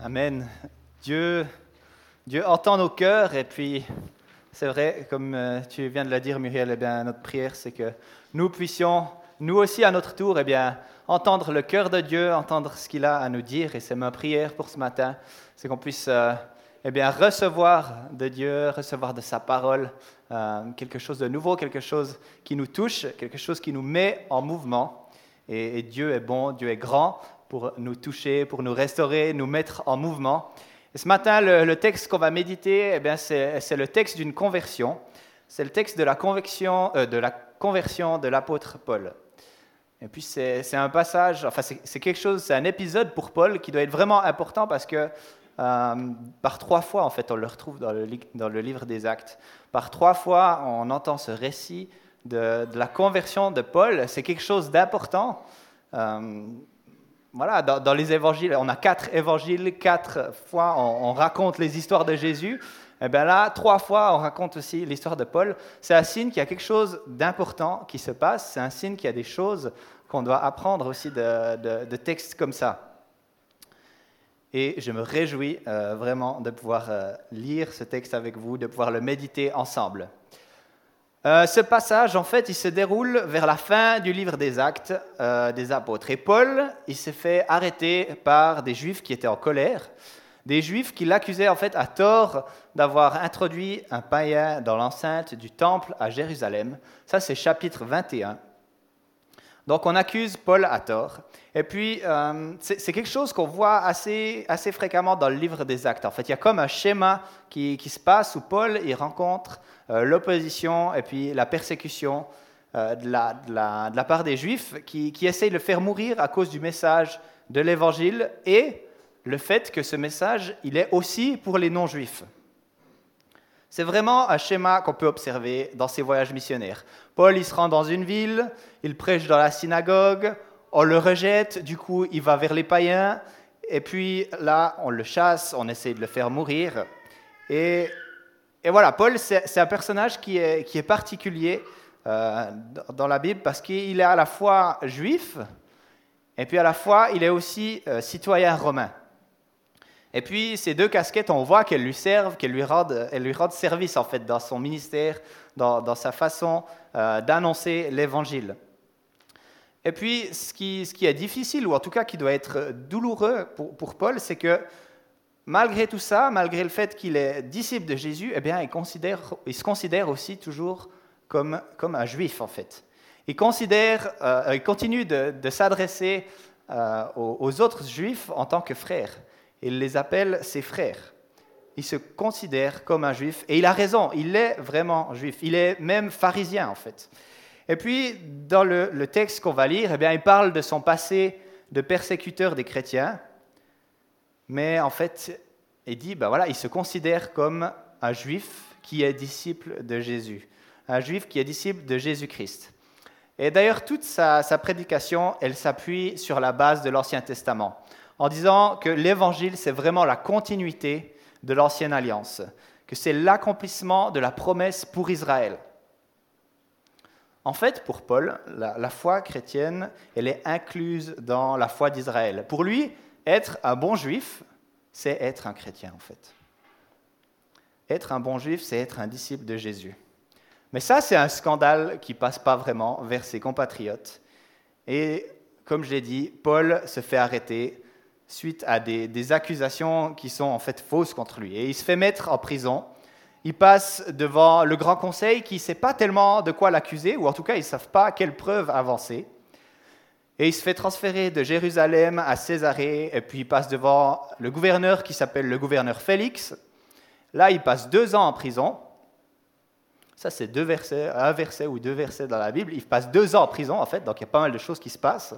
Amen. Dieu, Dieu entend nos cœurs et puis c'est vrai, comme euh, tu viens de le dire Muriel, eh bien, notre prière c'est que nous puissions, nous aussi à notre tour, eh bien, entendre le cœur de Dieu, entendre ce qu'il a à nous dire et c'est ma prière pour ce matin, c'est qu'on puisse euh, eh bien, recevoir de Dieu, recevoir de sa parole euh, quelque chose de nouveau, quelque chose qui nous touche, quelque chose qui nous met en mouvement. et Dieu est bon, Dieu est grand, pour nous toucher, pour nous restaurer, nous mettre en mouvement. Et ce matin, le, texte qu'on va méditer, eh c'est, le texte d'une conversion. C'est le texte de la, conversion, euh, conversion de l'apôtre Paul. Et puis c'est, un passage, enfin c'est, quelque chose, c'est un épisode pour Paul qui doit être vraiment important parce que euh, par trois fois, en fait, on le retrouve dans le, livre des Actes. Par trois fois, on entend ce récit de, de la conversion de Paul. C'est quelque chose d'important. Euh, voilà, dans, les évangiles, on a quatre évangiles, quatre fois on, raconte les histoires de Jésus. Et eh bien là, trois fois, on raconte aussi l'histoire de Paul. C'est un signe qu'il y a quelque chose d'important qui se passe. C'est un signe qu'il y a des choses qu'on doit apprendre aussi de, textes comme ça. Et je me réjouis euh, vraiment de pouvoir euh, lire ce texte avec vous, de pouvoir le méditer ensemble. Euh, ce passage, en fait, il se déroule vers la fin du livre des Actes euh, des Apôtres. Et Paul, il s'est fait arrêter par des Juifs qui étaient en colère, des Juifs qui l'accusaient en fait à tort d'avoir introduit un païen dans l'enceinte du temple à Jérusalem. Ça, c'est chapitre 21. Donc on accuse Paul à tort. Et puis, euh, c'est quelque chose qu'on voit assez, assez fréquemment dans le livre des actes. En fait, il y a comme un schéma qui, qui se passe où Paul il rencontre euh, l'opposition et puis la persécution euh, de, la, de, la, de, la, part des Juifs qui, qui essayent de le faire mourir à cause du message de l'Évangile et le fait que ce message, il est aussi pour les non-juifs. C'est vraiment un schéma qu'on peut observer dans ses voyages missionnaires. Paul, il se rend dans une ville, il prêche dans la synagogue, on le rejette, du coup, il va vers les païens, et puis là, on le chasse, on essaie de le faire mourir. Et voilà, Paul, c'est un personnage qui est, qui est particulier euh, dans la Bible parce qu'il est à la fois juif et puis à la fois il est aussi euh, citoyen romain. Et puis ces deux casquettes, on voit qu'elles lui servent, qu'elles lui, rendent, service en fait dans son ministère, dans, sa façon euh, d'annoncer l'évangile. Et puis ce qui, est difficile, ou en tout cas qui doit être douloureux pour, Paul, c'est que malgré tout ça, malgré le fait qu'il est disciple de Jésus, eh bien, il, se considère aussi toujours comme, un juif, en fait. Il, euh, continue de, s'adresser euh, aux, autres juifs en tant que frères. Il les appelle ses frères. Il se considère comme un juif, et il a raison, il est vraiment juif. Il est même pharisien, en fait. Et puis, dans le, texte qu'on va lire, eh bien, il parle de son passé de persécuteur des chrétiens, mais en fait, il dit, ben voilà, il se considère comme un juif qui est disciple de Jésus, un juif qui est disciple de Jésus-Christ. Et d'ailleurs, toute sa, prédication, elle s'appuie sur la base de l'Ancien Testament, en disant que l'Évangile, c'est vraiment la continuité de l'Ancienne Alliance, que c'est l'accomplissement de la promesse pour Israël. En fait, pour Paul, la foi chrétienne, elle est incluse dans la foi d'Israël. Pour lui, être un bon juif, c'est être un chrétien en fait. Être un bon juif, c'est être un disciple de Jésus. Mais ça, c'est un scandale qui passe pas vraiment vers ses compatriotes. Et comme je l'ai dit, Paul se fait arrêter suite à des, accusations qui sont en fait fausses contre lui. Et il se fait mettre en prison. Il passe devant le grand conseil qui ne sait pas tellement de quoi l'accuser, ou en tout cas, ils ne savent pas quelles preuves avancer. Et il se fait transférer de Jérusalem à Césarée, et puis il passe devant le gouverneur qui s'appelle le gouverneur Félix. Là, il passe deux ans en prison. Ça, c'est deux versets, un verset ou deux versets dans la Bible. Il passe deux ans en prison, en fait, donc il y a pas mal de choses qui se passent.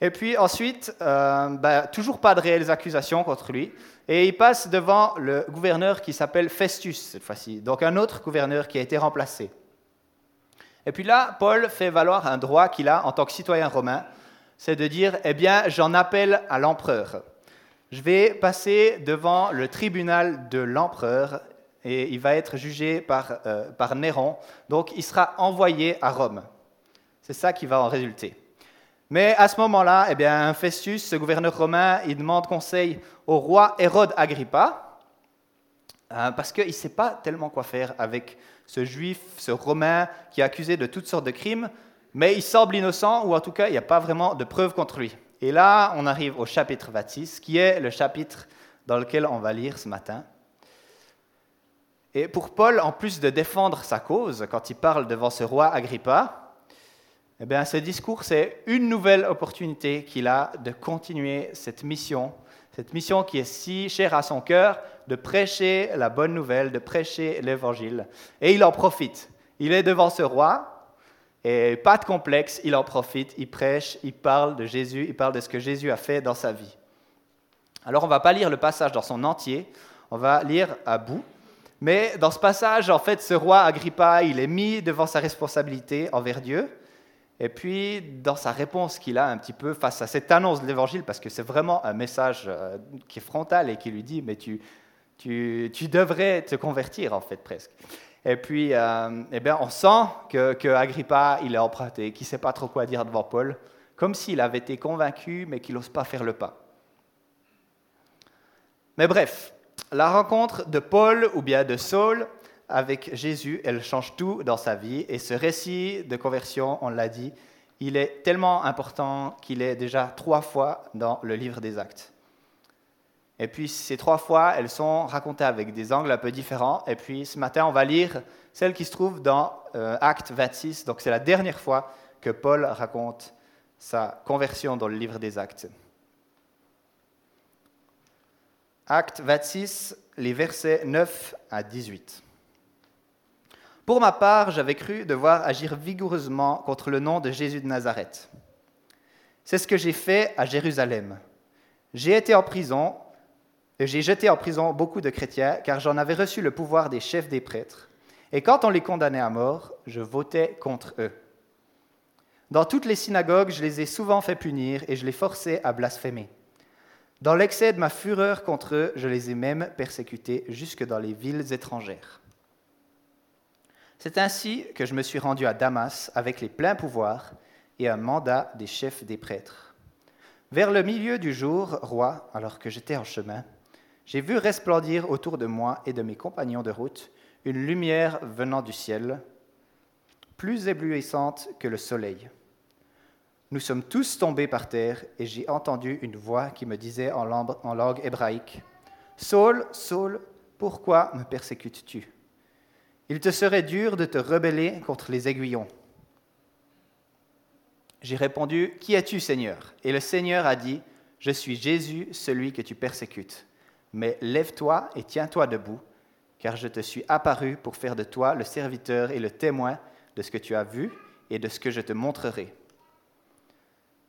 Et puis ensuite, euh, ben, toujours pas de réelles accusations contre lui. Et il passe devant le gouverneur qui s'appelle Festus, cette fois-ci, donc un autre gouverneur qui a été remplacé. Et puis là, Paul fait valoir un droit qu'il a en tant que citoyen romain, c'est de dire, eh bien, j'en appelle à l'empereur. Je vais passer devant le tribunal de l'empereur et il va être jugé par, euh, par Néron. Donc, il sera envoyé à Rome. C'est ça qui va en résulter. Mais à ce moment-là, eh bien, Festus, ce gouverneur romain, il demande conseil au roi Hérode Agrippa, euh, parce qu'il ne sait pas tellement quoi faire avec ce juif, ce romain qui est accusé de toutes sortes de crimes, mais il semble innocent, ou en tout cas, il n'y a pas vraiment de preuves contre lui. Et là, on arrive au chapitre 26, qui est le chapitre dans lequel on va lire ce matin. Et pour Paul, en plus de défendre sa cause, quand il parle devant ce roi Agrippa, eh bien, ce discours, c'est une nouvelle opportunité qu'il a de continuer cette mission, cette mission qui est si chère à son cœur, de prêcher la bonne nouvelle, de prêcher l'évangile. Et il en profite. Il est devant ce roi, et pas de complexe, il en profite, il prêche, il parle de Jésus, il parle de ce que Jésus a fait dans sa vie. Alors on ne va pas lire le passage dans son entier, on va lire à bout. Mais dans ce passage, en fait, ce roi Agrippa, il est mis devant sa responsabilité envers Dieu. Et puis, dans sa réponse qu'il a un petit peu face à cette annonce de l'Évangile, parce que c'est vraiment un message euh, qui est frontal et qui lui dit, mais tu, tu, tu devrais te convertir, en fait, presque. Et puis, euh, eh on sent que, que Agrippa, il est emprunté, qu'il ne sait pas trop quoi dire devant Paul, comme s'il avait été convaincu, mais qu'il n'ose pas faire le pas. Mais bref, la rencontre de Paul ou bien de Saul avec Jésus, elle change tout dans sa vie. Et ce récit de conversion, on l'a dit, il est tellement important qu'il est déjà trois fois dans le livre des actes. Et puis ces trois fois, elles sont racontées avec des angles un peu différents. Et puis ce matin, on va lire celle qui se trouve dans euh, Acte 26. Donc c'est la dernière fois que Paul raconte sa conversion dans le livre des actes. Acte 26, les versets 9 à 18. Pour ma part, j'avais cru devoir agir vigoureusement contre le nom de Jésus de Nazareth. C'est ce que j'ai fait à Jérusalem. J'ai été en prison, et j'ai jeté en prison beaucoup de chrétiens, car j'en avais reçu le pouvoir des chefs des prêtres. Et quand on les condamnait à mort, je votais contre eux. Dans toutes les synagogues, je les ai souvent fait punir et je les forçais à blasphémer. Dans l'excès de ma fureur contre eux, je les ai même persécutés jusque dans les villes étrangères. C'est ainsi que je me suis rendu à Damas avec les pleins pouvoirs et un mandat des chefs des prêtres. Vers le milieu du jour, roi, alors que j'étais en chemin, j'ai vu resplendir autour de moi et de mes compagnons de route une lumière venant du ciel, plus éblouissante que le soleil. Nous sommes tous tombés par terre et j'ai entendu une voix qui me disait en langue hébraïque, Saul, Saul, pourquoi me persécutes-tu? Il te serait dur de te rebeller contre les aiguillons. J'ai répondu, Qui es-tu, Seigneur? Et le Seigneur a dit, Je suis Jésus, celui que tu persécutes. Mais lève-toi et tiens-toi debout, car je te suis apparu pour faire de toi le serviteur et le témoin de ce que tu as vu et de ce que je te montrerai.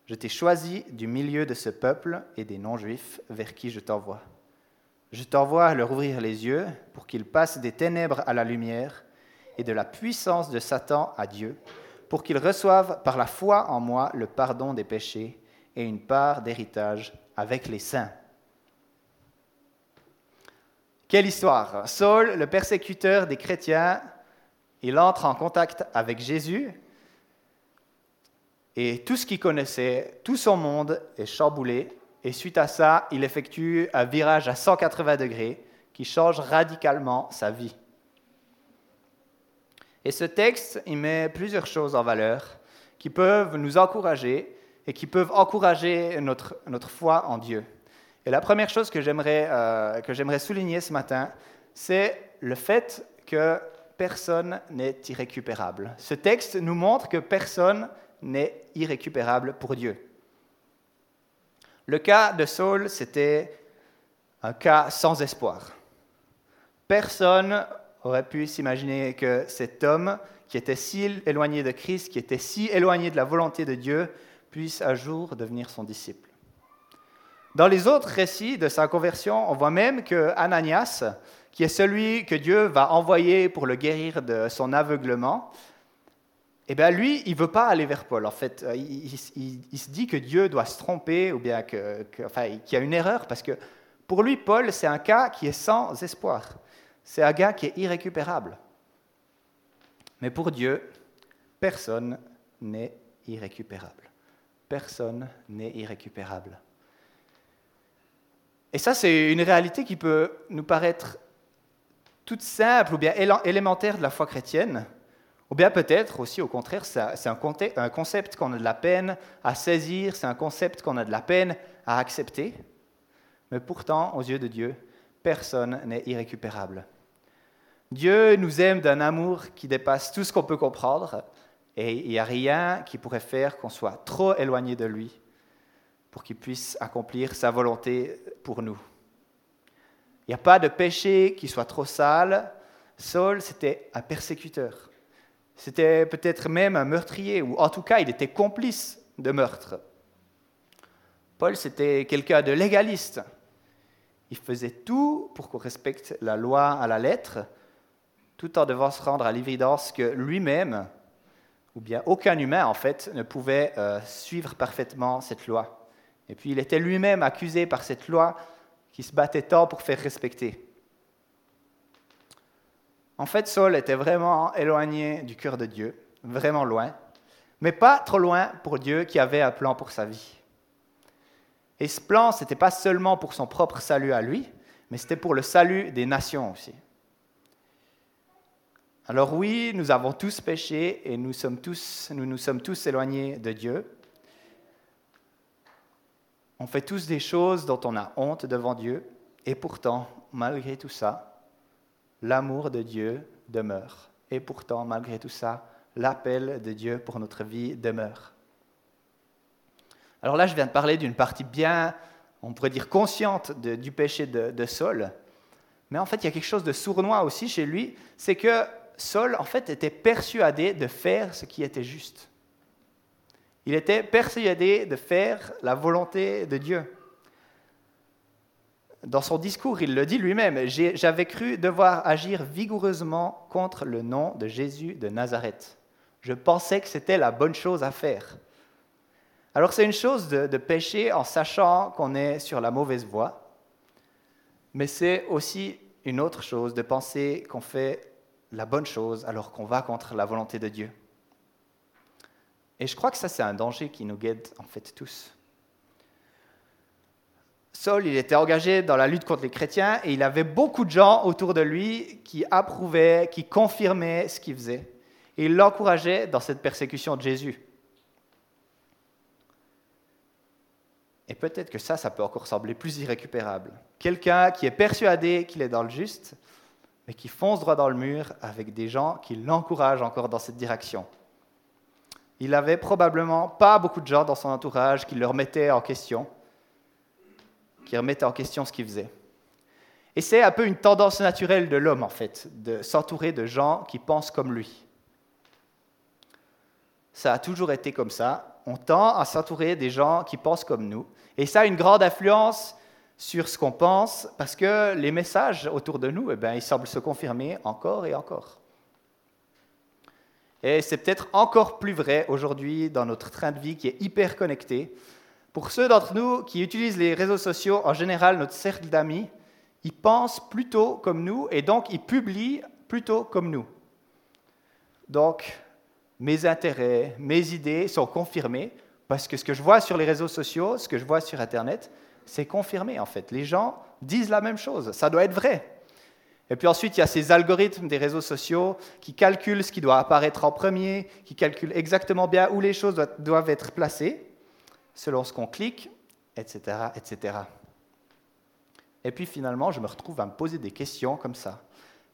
Je t'ai choisi du milieu de ce peuple et des non-juifs vers qui je t'envoie. Je t'envoie leur ouvrir les yeux pour qu'ils passent des ténèbres à la lumière et de la puissance de Satan à Dieu, pour qu'ils reçoivent par la foi en moi le pardon des péchés et une part d'héritage avec les saints. Quelle histoire Saul, le persécuteur des chrétiens, il entre en contact avec Jésus et tout ce qu'il connaissait, tout son monde est chamboulé et suite à ça, il effectue un virage à 180 degrés qui change radicalement sa vie. Et ce texte, il met plusieurs choses en valeur qui peuvent nous encourager et qui peuvent encourager notre, notre foi en Dieu. Et la première chose que j'aimerais euh, que j'aimerais souligner ce matin, c'est le fait que personne n'est irrécupérable. Ce texte nous montre que personne n'est irrécupérable pour Dieu. Le cas de Saul, c'était un cas sans espoir. Personne aurait pu s'imaginer que cet homme, qui était si éloigné de Christ, qui était si éloigné de la volonté de Dieu, puisse un jour devenir son disciple. Dans les autres récits de sa conversion, on voit même que Ananias, qui est celui que Dieu va envoyer pour le guérir de son aveuglement, eh bien lui, il veut pas aller vers Paul. En fait, euh, il, se dit que Dieu doit se tromper ou bien qu'il y a une erreur parce que pour lui, Paul, c'est un cas qui est sans espoir. C'est un gars qui est irrécupérable. Mais pour Dieu, personne n'est irrécupérable. personne n'est irrécupérable. Et ça, c'est une réalité qui peut nous paraître toute simple ou bien élémentaire de la foi chrétienne, ou bien peut-être aussi au contraire, c'est un concept qu'on a de la peine à saisir, c'est un concept qu'on a de la peine à accepter. Mais pourtant, aux yeux de Dieu, personne n'est irrécupérable. Dieu nous aime d'un amour qui dépasse tout ce qu'on peut comprendre, et il n'y a rien qui pourrait faire qu'on soit trop éloigné de lui pour qu'il puisse accomplir sa volonté pour nous. Il n'y a pas de péché qui soit trop sale. Saul, c'était un persécuteur. C'était peut-être même un meurtrier, ou en tout cas, il était complice de meurtre. Paul, c'était quelqu'un de légaliste. Il faisait tout pour qu'on respecte la loi à la lettre, tout en devant se rendre à l'évidence que lui-même, ou bien aucun humain en fait, ne pouvait euh, suivre parfaitement cette loi. Et puis il était lui-même accusé par cette loi qui se battait tant pour faire respecter. En fait, Saul était vraiment éloigné du cœur de Dieu, vraiment loin, mais pas trop loin pour Dieu qui avait un plan pour sa vie. Et ce plan, ce n'était pas seulement pour son propre salut à lui, mais c'était pour le salut des nations aussi. Alors oui, nous avons tous péché et nous, sommes tous, nous nous sommes tous éloignés de Dieu. On fait tous des choses dont on a honte devant Dieu, et pourtant, malgré tout ça, l'amour de Dieu demeure. Et pourtant, malgré tout ça, l'appel de Dieu pour notre vie demeure. Alors là, je viens de parler d'une partie bien, on pourrait dire, consciente du péché de, Saul. Mais en fait, il y a quelque chose de sournois aussi chez lui, c'est que Saul, en fait, était persuadé de faire ce qui était juste. Il était persuadé de faire la volonté de Dieu. Dans son discours, il le dit lui-même, j'avais cru devoir agir vigoureusement contre le nom de Jésus de Nazareth. Je pensais que c'était la bonne chose à faire. Alors c'est une chose de, pécher en sachant qu'on est sur la mauvaise voie, mais c'est aussi une autre chose de penser qu'on fait la bonne chose alors qu'on va contre la volonté de Dieu. Et je crois que ça, c'est un danger qui nous guette en fait tous. Saul, il était engagé dans la lutte contre les chrétiens et il avait beaucoup de gens autour de lui qui approuvaient, qui confirmaient ce qu'il faisait. Et il l'encourageait dans cette persécution de Jésus. Et peut-être que ça, ça peut encore sembler plus irrécupérable. Quelqu'un qui est persuadé qu'il est dans le juste, mais qui fonce droit dans le mur avec des gens qui l'encouragent encore dans cette direction. Il n'avait probablement pas beaucoup de gens dans son entourage qui le remettaient en question, qui remettaient en question ce qu'il faisait. Et c'est un peu une tendance naturelle de l'homme, en fait, de s'entourer de gens qui pensent comme lui. Ça a toujours été comme ça. On tend à s'entourer des gens qui pensent comme nous. Et ça a une grande influence sur ce qu'on pense, parce que les messages autour de nous, eh bien, ils semblent se confirmer encore et encore. Et c'est peut-être encore plus vrai aujourd'hui dans notre train de vie qui est hyper connecté. Pour ceux d'entre nous qui utilisent les réseaux sociaux, en général, notre cercle d'amis, ils pensent plutôt comme nous et donc ils publient plutôt comme nous. Donc, mes intérêts, mes idées sont confirmés parce que ce que je vois sur les réseaux sociaux, ce que je vois sur Internet, c'est confirmé en fait. Les gens disent la même chose, ça doit être vrai. Et puis ensuite, il y a ces algorithmes des réseaux sociaux qui calculent ce qui doit apparaître en premier, qui calculent exactement bien où les choses doivent être placées, selon ce qu'on clique, etc., etc. Et puis finalement, je me retrouve à me poser des questions comme ça.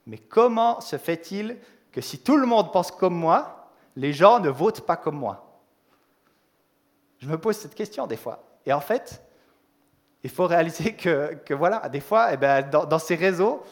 Mais comment se fait-il que si tout le monde pense comme moi, les gens ne votent pas comme moi? Je me pose cette question des fois. Et en fait, il faut réaliser que, voilà, des fois, eh ben, dans, ces réseaux,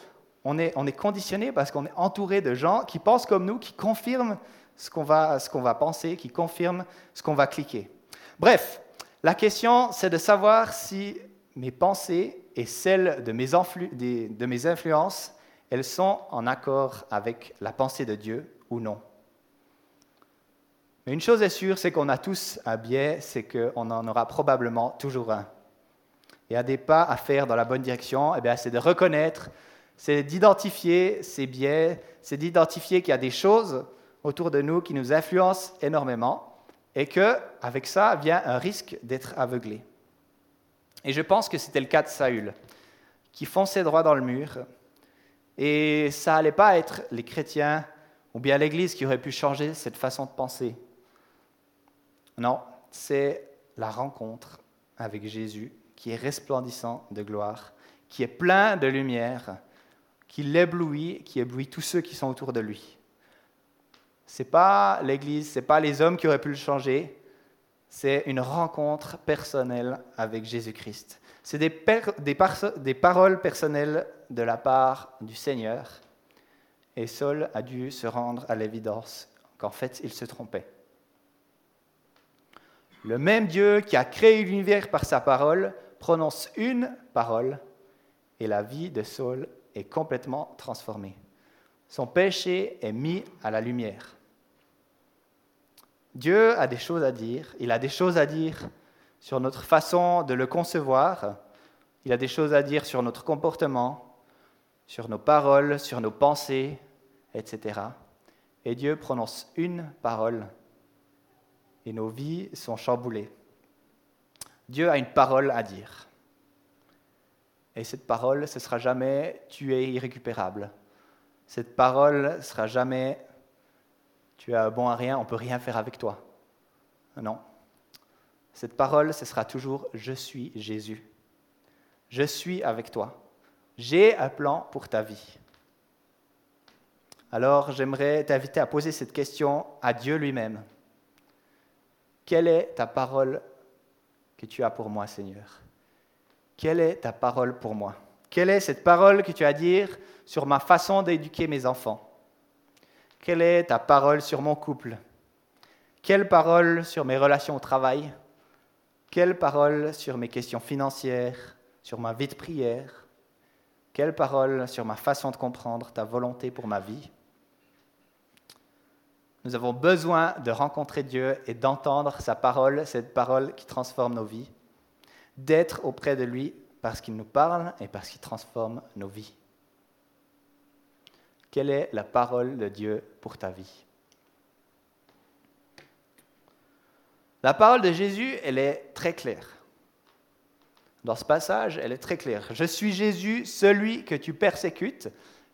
on est, on est conditionné parce qu'on est entouré de gens qui pensent comme nous, qui confirment ce qu'on va penser, qui confirment ce qu'on va cliquer. Bref, la question, c'est de savoir si mes pensées et celles de mes, influences, elles sont en accord avec la pensée de Dieu ou non. Mais une chose est sûre, c'est qu'on a tous un biais, c'est qu'on en aura probablement toujours un y a des pas à faire dans la bonne direction, eh c'est de reconnaître, c'est d'identifier ces biais, c'est d'identifier qu'il y a des choses autour de nous qui nous influencent énormément et que avec ça vient un risque d'être aveuglé. Et je pense que c'était le cas de Saül, qui fonçait droit dans le mur, et ça n'allait pas être les chrétiens ou bien l'Église qui aurait pu changer cette façon de penser. Non, c'est la rencontre avec Jésus qui est resplendissant de gloire, qui est plein de lumière, qui l'éblouit, qui éblouit tous ceux qui sont autour de lui. Ce n'est pas l'Église, ce n'est pas les hommes qui auraient pu le changer, c'est une rencontre personnelle avec Jésus-Christ. C'est des, des paroles personnelles de la part du Seigneur. Et Saul a dû se rendre à l'évidence qu'en fait, il se trompait. Le même Dieu qui a créé l'univers par sa parole prononce une parole et la vie de Saul est complètement transformée. Son péché est mis à la lumière. Dieu a des choses à dire, il a des choses à dire sur notre façon de le concevoir, il a des choses à dire sur notre comportement, sur nos paroles, sur nos pensées, etc. Et Dieu prononce une parole et nos vies sont chamboulées. Dieu a une parole à dire. Et cette parole, ce sera jamais tu es irrécupérable. Cette parole sera jamais tu es bon à rien, on peut rien faire avec toi. Non. Cette parole, ce sera toujours je suis Jésus. Je suis avec toi. J'ai un plan pour ta vie. Alors j'aimerais t'inviter à poser cette question à Dieu lui-même. Quelle est ta parole que tu as pour moi, Seigneur? Quelle est ta parole pour moi? Quelle est cette parole que tu as à dire sur ma façon d'éduquer mes enfants? Quelle est ta parole sur mon couple? Quelle parole sur mes relations au travail? Quelle parole sur mes questions financières, sur ma vie de prière? Quelle parole sur ma façon de comprendre ta volonté pour ma vie? Nous avons besoin de rencontrer Dieu et d'entendre sa parole, cette parole qui transforme nos vies, d'être auprès de lui parce qu'il nous parle et parce qu'il transforme nos vies. Quelle est la parole de Dieu pour ta vie? La parole de Jésus, elle est très claire. Dans ce passage, elle est très claire. Je suis Jésus, celui que tu persécutes.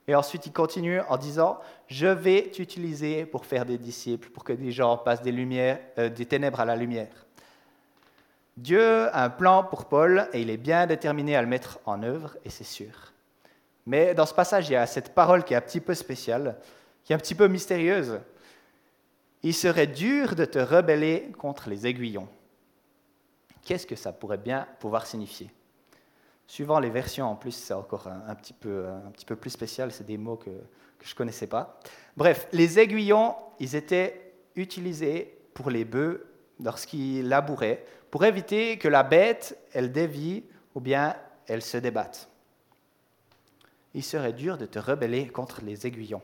Et ensuite, il continue en disant, je vais t'utiliser pour faire des disciples, pour que des gens passent des, lumières, euh, des ténèbres à la lumière. Dieu a un plan pour Paul et il est bien déterminé à le mettre en œuvre, et c'est sûr. Mais dans ce passage, il y a cette parole qui est un petit peu spéciale, qui est un petit peu mystérieuse. Il serait dur de te rebeller contre les aiguillons. Qu'est-ce que ça pourrait bien pouvoir signifier? Suivant les versions, en plus, c'est encore un, petit peu, un petit peu plus spécial, c'est des mots que, que je ne connaissais pas. Bref, les aiguillons, ils étaient utilisés pour les bœufs lorsqu'ils labouraient, pour éviter que la bête, elle dévie ou bien elle se débatte. Il serait dur de te rebeller contre les aiguillons.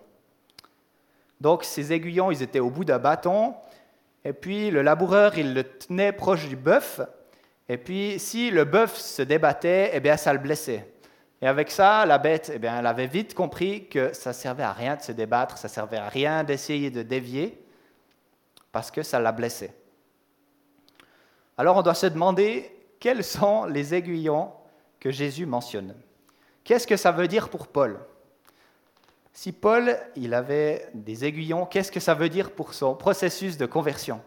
Donc ces aiguillons, ils étaient au bout d'un bâton, et puis le laboureur, il le tenait proche du bœuf, et puis, si le bœuf se débattait, eh bien, ça le blessait. Et avec ça, la bête, eh bien, elle avait vite compris que ça servait à rien de se débattre, ça servait à rien d'essayer de dévier, parce que ça la blessait. Alors, on doit se demander quels sont les aiguillons que Jésus mentionne? Qu'est-ce que ça veut dire pour Paul? Si Paul, il avait des aiguillons, qu'est-ce que ça veut dire pour son processus de conversion?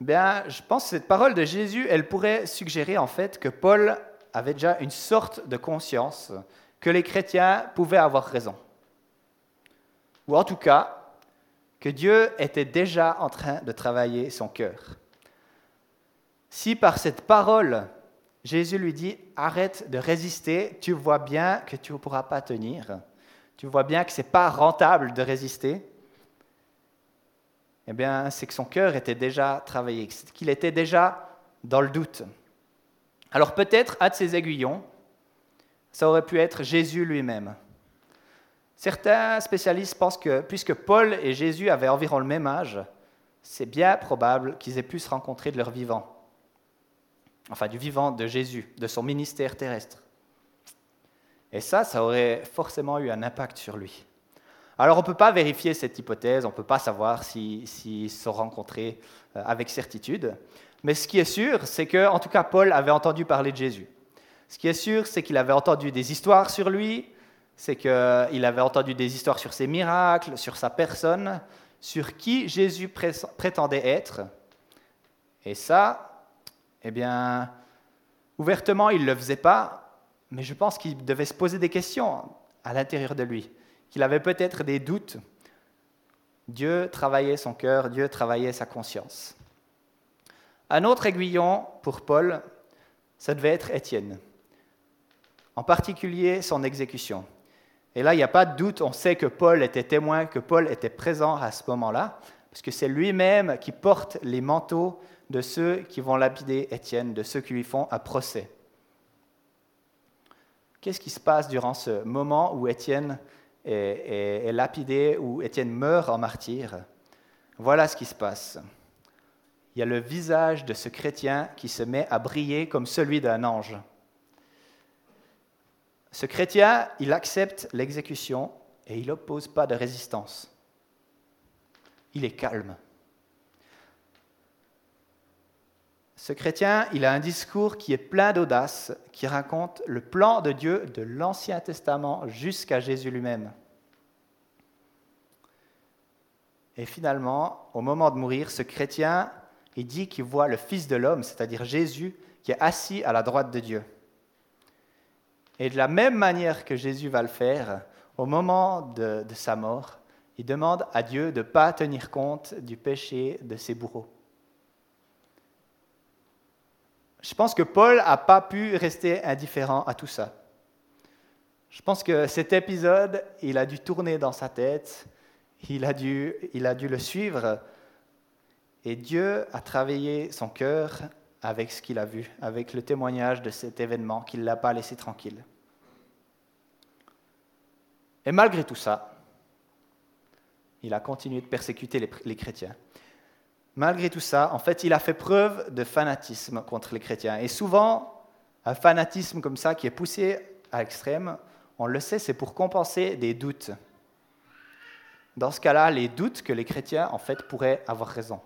Bien, je pense que cette parole de Jésus, elle pourrait suggérer en fait que Paul avait déjà une sorte de conscience que les chrétiens pouvaient avoir raison. Ou en tout cas, que Dieu était déjà en train de travailler son cœur. Si par cette parole, Jésus lui dit, arrête de résister, tu vois bien que tu ne pourras pas tenir, tu vois bien que ce n'est pas rentable de résister, eh bien, c'est que son cœur était déjà travaillé, qu'il était déjà dans le doute. Alors peut-être, un de ces aiguillons, ça aurait pu être Jésus lui-même. Certains spécialistes pensent que puisque Paul et Jésus avaient environ le même âge, c'est bien probable qu'ils aient pu se rencontrer de leur vivant. Enfin, du vivant de Jésus, de son ministère terrestre. Et ça, ça aurait forcément eu un impact sur lui. Alors on ne peut pas vérifier cette hypothèse, on ne peut pas savoir s'ils se sont rencontrés euh, avec certitude. Mais ce qui est sûr, c'est que, en tout cas, Paul avait entendu parler de Jésus. Ce qui est sûr, c'est qu'il avait entendu des histoires sur lui, c'est qu'il avait entendu des histoires sur ses miracles, sur sa personne, sur qui Jésus prétendait être. Et ça, eh bien, ouvertement, il ne le faisait pas, mais je pense qu'il devait se poser des questions à l'intérieur de lui qu'il avait peut-être des doutes. Dieu travaillait son cœur, Dieu travaillait sa conscience. Un autre aiguillon pour Paul, ça devait être Étienne, en particulier son exécution. Et là, il n'y a pas de doute, on sait que Paul était témoin, que Paul était présent à ce moment-là, parce que c'est lui-même qui porte les manteaux de ceux qui vont lapider Étienne, de ceux qui lui font un procès. Qu'est-ce qui se passe durant ce moment où Étienne est, lapidé, ou Étienne meurt en martyr, voilà ce qui se passe. Il y a le visage de ce chrétien qui se met à briller comme celui d'un ange. Ce chrétien, il accepte l'exécution et il n'oppose pas de résistance. Il est calme. Ce chrétien, il a un discours qui est plein d'audace, qui raconte le plan de Dieu de l'Ancien Testament jusqu'à Jésus lui-même. Et finalement, au moment de mourir, ce chrétien, il dit qu'il voit le Fils de l'homme, c'est-à-dire Jésus, qui est assis à la droite de Dieu. Et de la même manière que Jésus va le faire, au moment de, sa mort, il demande à Dieu de ne pas tenir compte du péché de ses bourreaux. Je pense que Paul n'a pas pu rester indifférent à tout ça. Je pense que cet épisode, il a dû tourner dans sa tête, il a dû, il a dû le suivre, et Dieu a travaillé son cœur avec ce qu'il a vu, avec le témoignage de cet événement qu'il ne l'a pas laissé tranquille. Et malgré tout ça, il a continué de persécuter les chrétiens malgré tout ça, en fait, il a fait preuve de fanatisme contre les chrétiens. Et souvent, un fanatisme comme ça qui est poussé à l'extrême, on le sait, c'est pour compenser des doutes. Dans ce cas-là, les doutes que les chrétiens, en fait, pourraient avoir raison.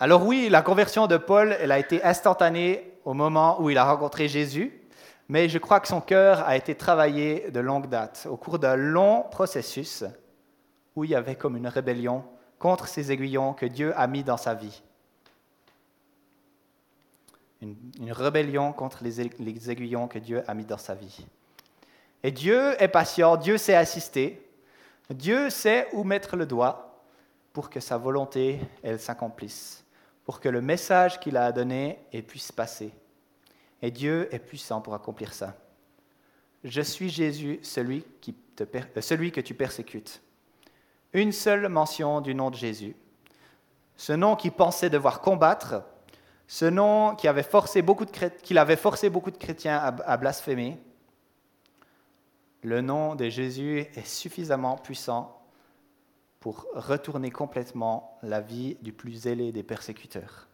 Alors oui, la conversion de Paul, elle a été instantanée au moment où il a rencontré Jésus, mais je crois que son cœur a été travaillé de longue date, au cours d'un long processus où il y avait comme une rébellion contre ces aiguillons que Dieu a mis dans sa vie. Une, rébellion contre les, aiguillons que Dieu a mis dans sa vie. Et Dieu est patient, Dieu sait assister, Dieu sait où mettre le doigt pour que sa volonté, elle s'accomplisse, pour que le message qu'il a donné puisse passer. Et Dieu est puissant pour accomplir ça. Je suis Jésus, celui, qui te, euh, celui que tu persécutes une seule mention du nom de Jésus. Ce nom qui pensait devoir combattre, ce nom qui avait forcé beaucoup de, qu'il avait forcé beaucoup de chrétiens à, blasphémer. Le nom de Jésus est suffisamment puissant pour retourner complètement la vie du plus zélé des persécuteurs.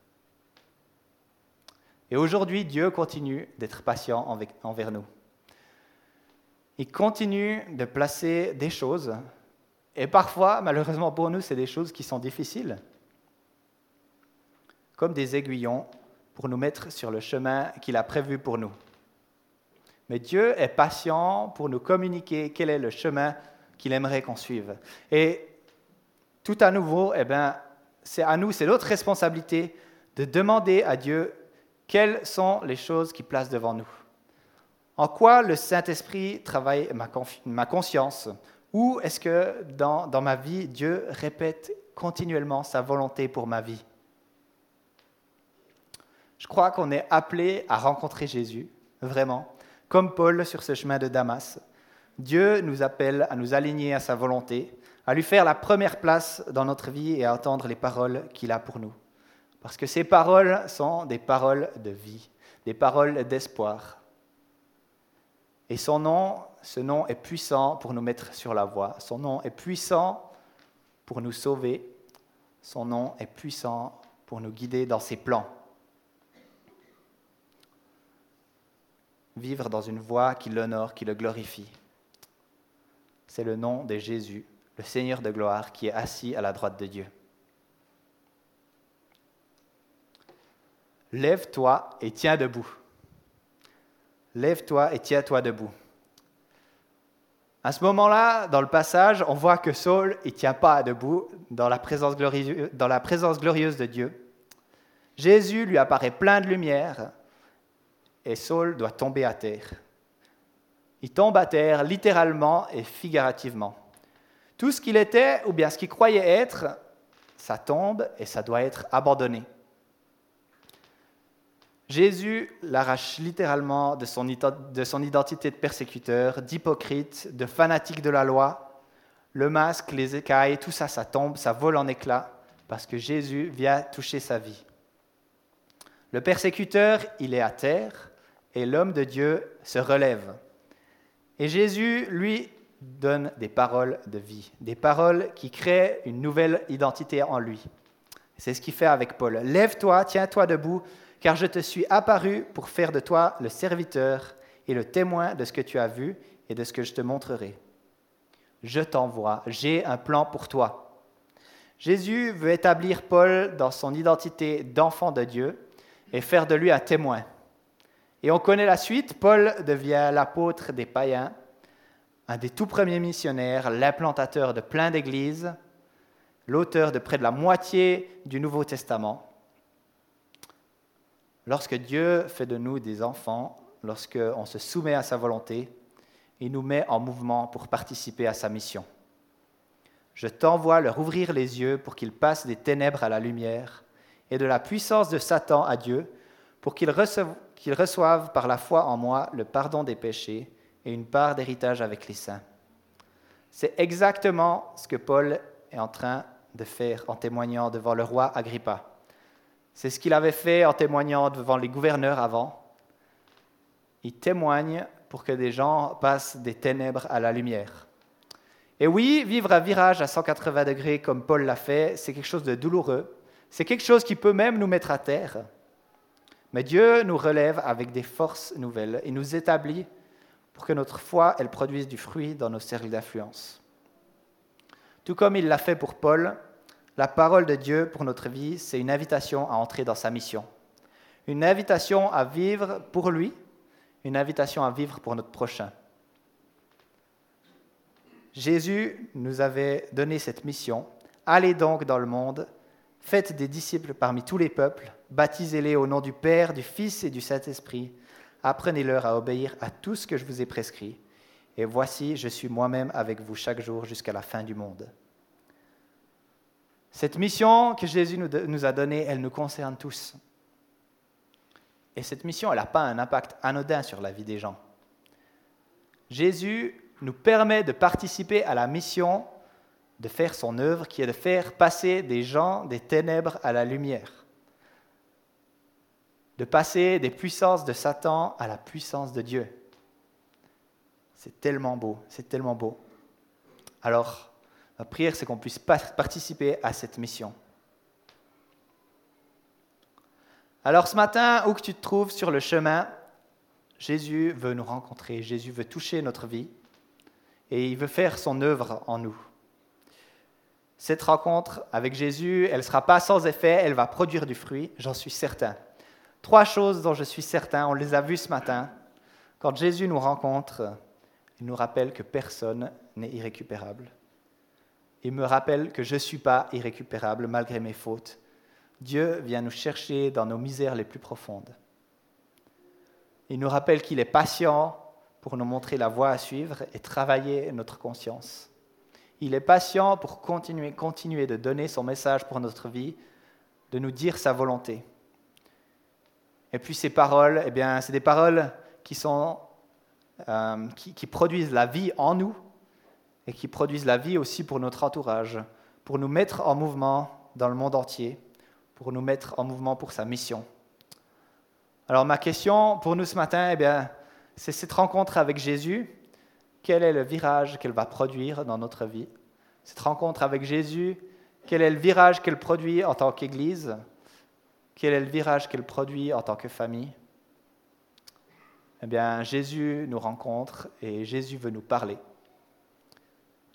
Et aujourd'hui, Dieu continue d'être patient envers nous. Il continue de placer des choses et parfois, malheureusement pour nous, c'est des choses qui sont difficiles, comme des aiguillons pour nous mettre sur le chemin qu'il a prévu pour nous. Mais Dieu est patient pour nous communiquer quel est le chemin qu'il aimerait qu'on suive. Et tout à nouveau, eh ben, c'est à nous, c'est notre responsabilité de demander à Dieu quelles sont les choses qui placent devant nous. En quoi le Saint-Esprit travaille ma conscience ou est-ce que dans, ma vie, Dieu répète continuellement sa volonté pour ma vie? Je crois qu'on est appelé à rencontrer Jésus, vraiment, comme Paul sur ce chemin de Damas. Dieu nous appelle à nous aligner à sa volonté, à lui faire la première place dans notre vie et à entendre les paroles qu'il a pour nous. Parce que ces paroles sont des paroles de vie, des paroles d'espoir. Et son nom, ce nom est puissant pour nous mettre sur la voie. Son nom est puissant pour nous sauver. Son nom est puissant pour nous guider dans ses plans. Vivre dans une voie qui l'honore, qui le glorifie. c'est le nom de Jésus, le Seigneur de gloire, qui est assis à la droite de Dieu. Lève-toi et tiens debout. Lève-toi et tiens-toi debout. À ce moment-là, dans le passage, on voit que Saul ne tient pas debout dans la, présence glorieuse, dans la présence glorieuse de Dieu. Jésus lui apparaît plein de lumière et Saul doit tomber à terre. Il tombe à terre littéralement et figurativement. Tout ce qu'il était, ou bien ce qu'il croyait être, ça tombe et ça doit être abandonné. Jésus l'arrache littéralement de son, identité de persécuteur, d'hypocrite, de fanatique de la loi. Le masque, les écailles, tout ça, ça tombe, ça vole en éclats, parce que Jésus vient toucher sa vie. Le persécuteur, il est à terre, et l'homme de Dieu se relève. Et Jésus, lui, donne des paroles de vie, des paroles qui créent une nouvelle identité en lui. C'est ce qu'il fait avec Paul. Lève-toi, tiens-toi debout, car je te suis apparu pour faire de toi le serviteur et le témoin de ce que tu as vu et de ce que je te montrerai. Je t'envoie, j'ai un plan pour toi. Jésus veut établir Paul dans son identité d'enfant de Dieu et faire de lui un témoin. Et on connaît la suite, Paul devient l'apôtre des païens, un des tout premiers missionnaires, l'implantateur de plein d'églises, l'auteur de près de la moitié du Nouveau Testament. Lorsque Dieu fait de nous des enfants, lorsqu'on se soumet à sa volonté, il nous met en mouvement pour participer à sa mission. Je t'envoie leur ouvrir les yeux pour qu'ils passent des ténèbres à la lumière et de la puissance de Satan à Dieu, pour qu'ils reçoivent, par la foi en moi le pardon des péchés et une part d'héritage avec les saints. C'est exactement ce que Paul est en train de faire en témoignant devant le roi Agrippa. C'est ce qu'il avait fait en témoignant devant les gouverneurs avant. Il témoigne pour que des gens passent des ténèbres à la lumière. Et oui, vivre un virage à 180 degrés comme Paul l'a fait, c'est quelque chose de douloureux. C'est quelque chose qui peut même nous mettre à terre. Mais Dieu nous relève avec des forces nouvelles et nous établit pour que notre foi, elle produise du fruit dans nos cercles d'influence. Tout comme il l'a fait pour Paul, la parole de Dieu pour notre vie, c'est une invitation à entrer dans sa mission. Une invitation à vivre pour lui, une invitation à vivre pour notre prochain. Jésus nous avait donné cette mission. Allez donc dans le monde, faites des disciples parmi tous les peuples, baptisez-les au nom du Père, du Fils et du Saint-Esprit, apprenez-leur à obéir à tout ce que je vous ai prescrit. Et voici, je suis moi-même avec vous chaque jour jusqu'à la fin du monde. Cette mission que Jésus nous a donnée, elle nous concerne tous. Et cette mission, elle n'a pas un impact anodin sur la vie des gens. Jésus nous permet de participer à la mission de faire son œuvre, qui est de faire passer des gens des ténèbres à la lumière, de passer des puissances de Satan à la puissance de Dieu. C'est tellement beau, c'est tellement beau. Alors, Ma prière, c'est qu'on puisse participer à cette mission. Alors ce matin, où que tu te trouves sur le chemin, Jésus veut nous rencontrer, Jésus veut toucher notre vie et il veut faire son œuvre en nous. Cette rencontre avec Jésus, elle ne sera pas sans effet, elle va produire du fruit, j'en suis certain. Trois choses dont je suis certain, on les a vues ce matin. Quand Jésus nous rencontre, il nous rappelle que personne n'est irrécupérable. Il me rappelle que je ne suis pas irrécupérable malgré mes fautes. Dieu vient nous chercher dans nos misères les plus profondes. Il nous rappelle qu'il est patient pour nous montrer la voie à suivre et travailler notre conscience. Il est patient pour continuer, continuer de donner son message pour notre vie, de nous dire sa volonté. Et puis ces paroles, eh bien, c'est des paroles qui, sont, euh, qui produisent la vie en nous, et qui produisent la vie aussi pour notre entourage, pour nous mettre en mouvement dans le monde entier, pour nous mettre en mouvement pour sa mission. Alors ma question pour nous ce matin, eh bien, c'est cette rencontre avec Jésus. Quel est le virage qu'elle va produire dans notre vie? Cette rencontre avec Jésus, quel est le virage qu'elle produit en tant qu'Église? Quel est le virage qu'elle produit en tant que famille? Eh bien, Jésus nous rencontre et Jésus veut nous parler.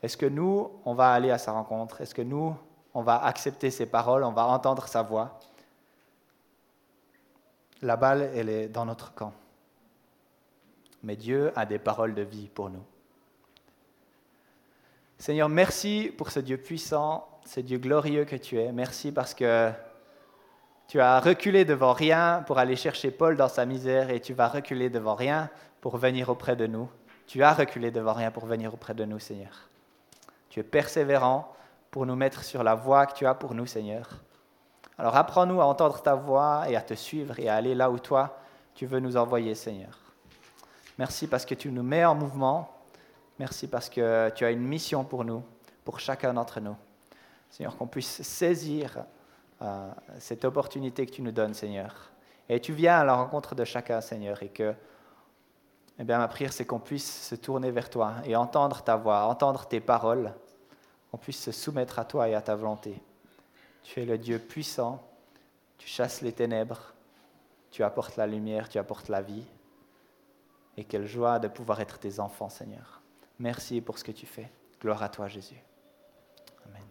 Est-ce que nous, on va aller à sa rencontre? Est-ce que nous, on va accepter ses paroles, on va entendre sa voix? La balle, elle est dans notre camp. Mais Dieu a des paroles de vie pour nous. Seigneur, merci pour ce Dieu puissant, ce Dieu glorieux que tu es. Merci parce que tu as reculé devant rien pour aller chercher Paul dans sa misère et tu vas reculer devant rien pour venir auprès de nous. Tu as reculé devant rien pour venir auprès de nous, Seigneur. Tu persévérant pour nous mettre sur la voie que tu as pour nous, Seigneur. Alors apprends-nous à entendre ta voix et à te suivre et à aller là où toi, tu veux nous envoyer, Seigneur. Merci parce que tu nous mets en mouvement. Merci parce que tu as une mission pour nous, pour chacun d'entre nous. Seigneur, qu'on puisse saisir euh, cette opportunité que tu nous donnes, Seigneur. Et tu viens à la rencontre de chacun, Seigneur, et que eh bien, ma prière, c'est qu'on puisse se tourner vers toi et entendre ta voix, entendre tes paroles, qu'on puisse se soumettre à toi et à ta volonté. Tu es le Dieu puissant, tu chasses les ténèbres, tu apportes la lumière, tu apportes la vie. Et quelle joie de pouvoir être tes enfants, Seigneur. Merci pour ce que tu fais. Gloire à toi, Jésus.